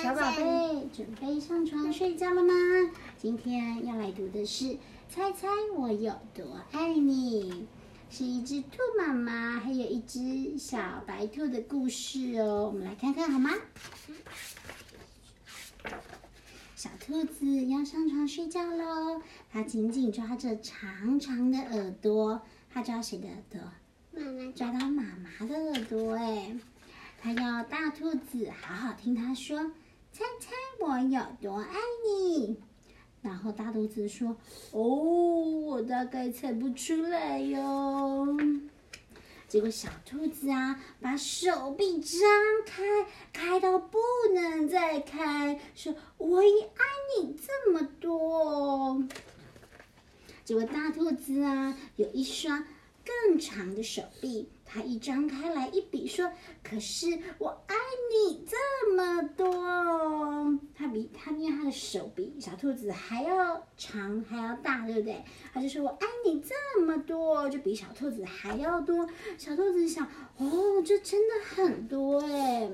小宝贝，准备上床睡觉了吗？今天要来读的是《猜猜我有多爱你》，是一只兔妈妈还有一只小白兔的故事哦。我们来看看好吗？小兔子要上床睡觉喽，它紧紧抓着长长的耳朵，它抓谁的耳朵？妈妈抓到妈妈的耳朵哎，它要大兔子好好听它说，猜猜我有多爱你。然后大兔子说：“哦，我大概猜不出来哟。”结果小兔子啊，把手臂张开，开到不能再开，说：“我也爱你这么多。”结果大兔子啊，有一双。更长的手臂，它一张开来一比说：“可是我爱你这么多。”它比它因为它的手比小兔子还要长还要大，对不对？他就说我爱你这么多，就比小兔子还要多。小兔子想：“哦，这真的很多哎。”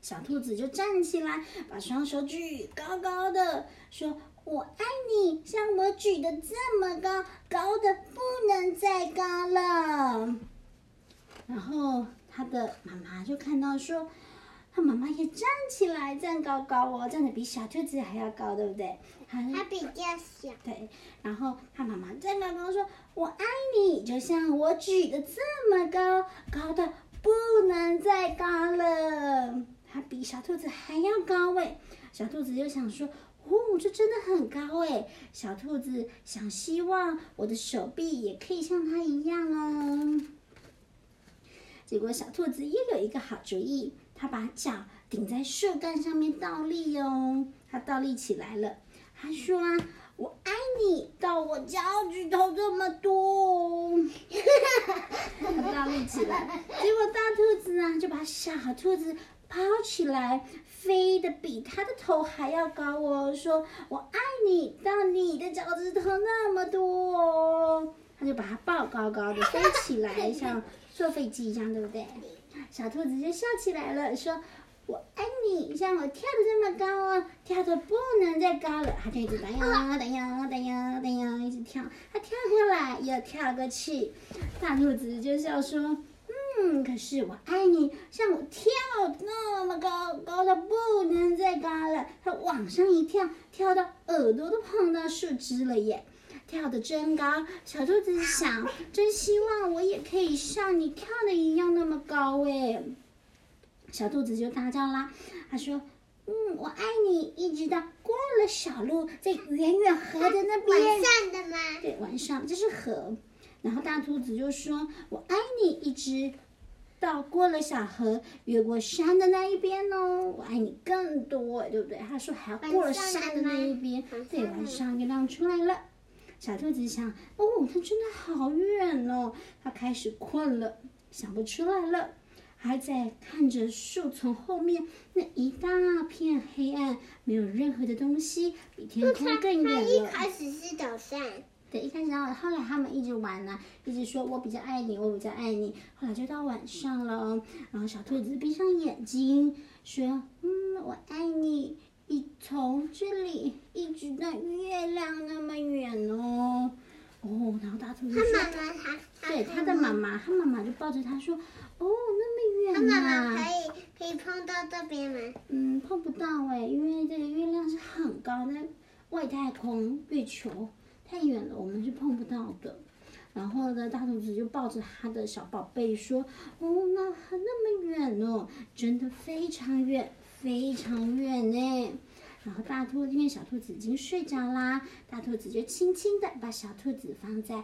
小兔子就站起来，把双手举高高的，说。我爱你，像我举的这么高，高的不能再高了。然后他的妈妈就看到说，他妈妈也站起来，站高高哦，站的比小兔子还要高，对不对？他比较小。对，然后他妈妈站高高说：“我爱你，就像我举的这么高，高的不能再高了。”他比小兔子还要高哎，小兔子就想说。哦，这真的很高哎！小兔子想，希望我的手臂也可以像它一样哦。结果小兔子又有一个好主意，它把脚顶在树干上面倒立哦。它倒立起来了，它说：“我爱你到我脚趾头这么多。”它倒立起来，结果大兔子啊就把小兔子抛起来。飞得比它的头还要高哦！说我爱你到你的脚趾头那么多，他就把它抱高高的飞起来，像坐飞机一样，对不对？小兔子就笑起来了，说我爱你像我跳的这么高哦，跳的不能再高了，它就一直哒呀哒呀哒呀哒呀一直跳，它跳过来又跳过去，大兔子就笑说。嗯，可是我爱你，像我跳那么高，高的不能再高了。它往上一跳，跳到耳朵都碰到树枝了耶，跳的真高。小兔子想，真希望我也可以像你跳的一样那么高哎。小兔子就大叫啦，他说：“嗯，我爱你，一直到过了小路，在远远河的那边。”晚上的吗？对，晚上，这是河。然后大兔子就说：“我爱你，一直。”到过了小河，越过山的那一边哦，我爱你更多，对不对？他说还要过了山的那一边，对，晚上月亮出来了。小兔子想，哦，它真的好远哦，它开始困了，想不出来了，还在看着树丛后面那一大片黑暗，没有任何的东西，比天空更远了。一开始是早上。对，一开始然后后来他们一直玩呢，一直说我比较爱你，我比较爱你。后来就到晚上了，然后小兔子闭上眼睛说：“嗯，我爱你，一从这里一直到月亮那么远哦。”哦，然后大兔子说：“他妈妈他对他的妈妈，他妈妈就抱着他说：‘哦，那么远啊。’他妈妈可以可以碰到这边吗？嗯，碰不到哎，因为这个月亮是很高的外太空月球。”太远了，我们是碰不到的。然后呢，大兔子就抱着他的小宝贝说：“哦，那那么远哦，真的非常远，非常远呢。”然后大兔子因为小兔子已经睡着啦，大兔子就轻轻的把小兔子放在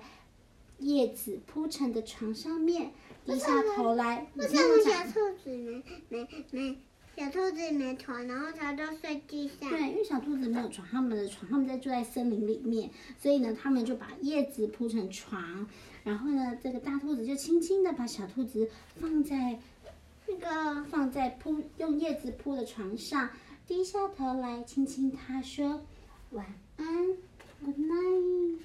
叶子铺成的床上面，低下头来。为什么小兔子没没没？小兔子没床，然后它就睡地上。对，因为小兔子没有床，他们的床，他们在住在森林里面，所以呢，他们就把叶子铺成床，然后呢，这个大兔子就轻轻的把小兔子放在那个放在铺用叶子铺的床上，低下头来亲亲它，说晚安，Good night。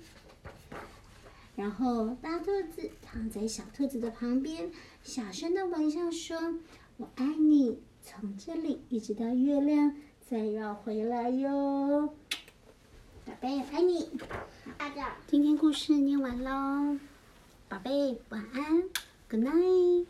然后大兔子躺在小兔子的旁边，小声的微笑说：“我爱你。”从这里一直到月亮，再绕回来哟。宝贝，爱你。今天故事念完喽，宝贝晚安，Good night。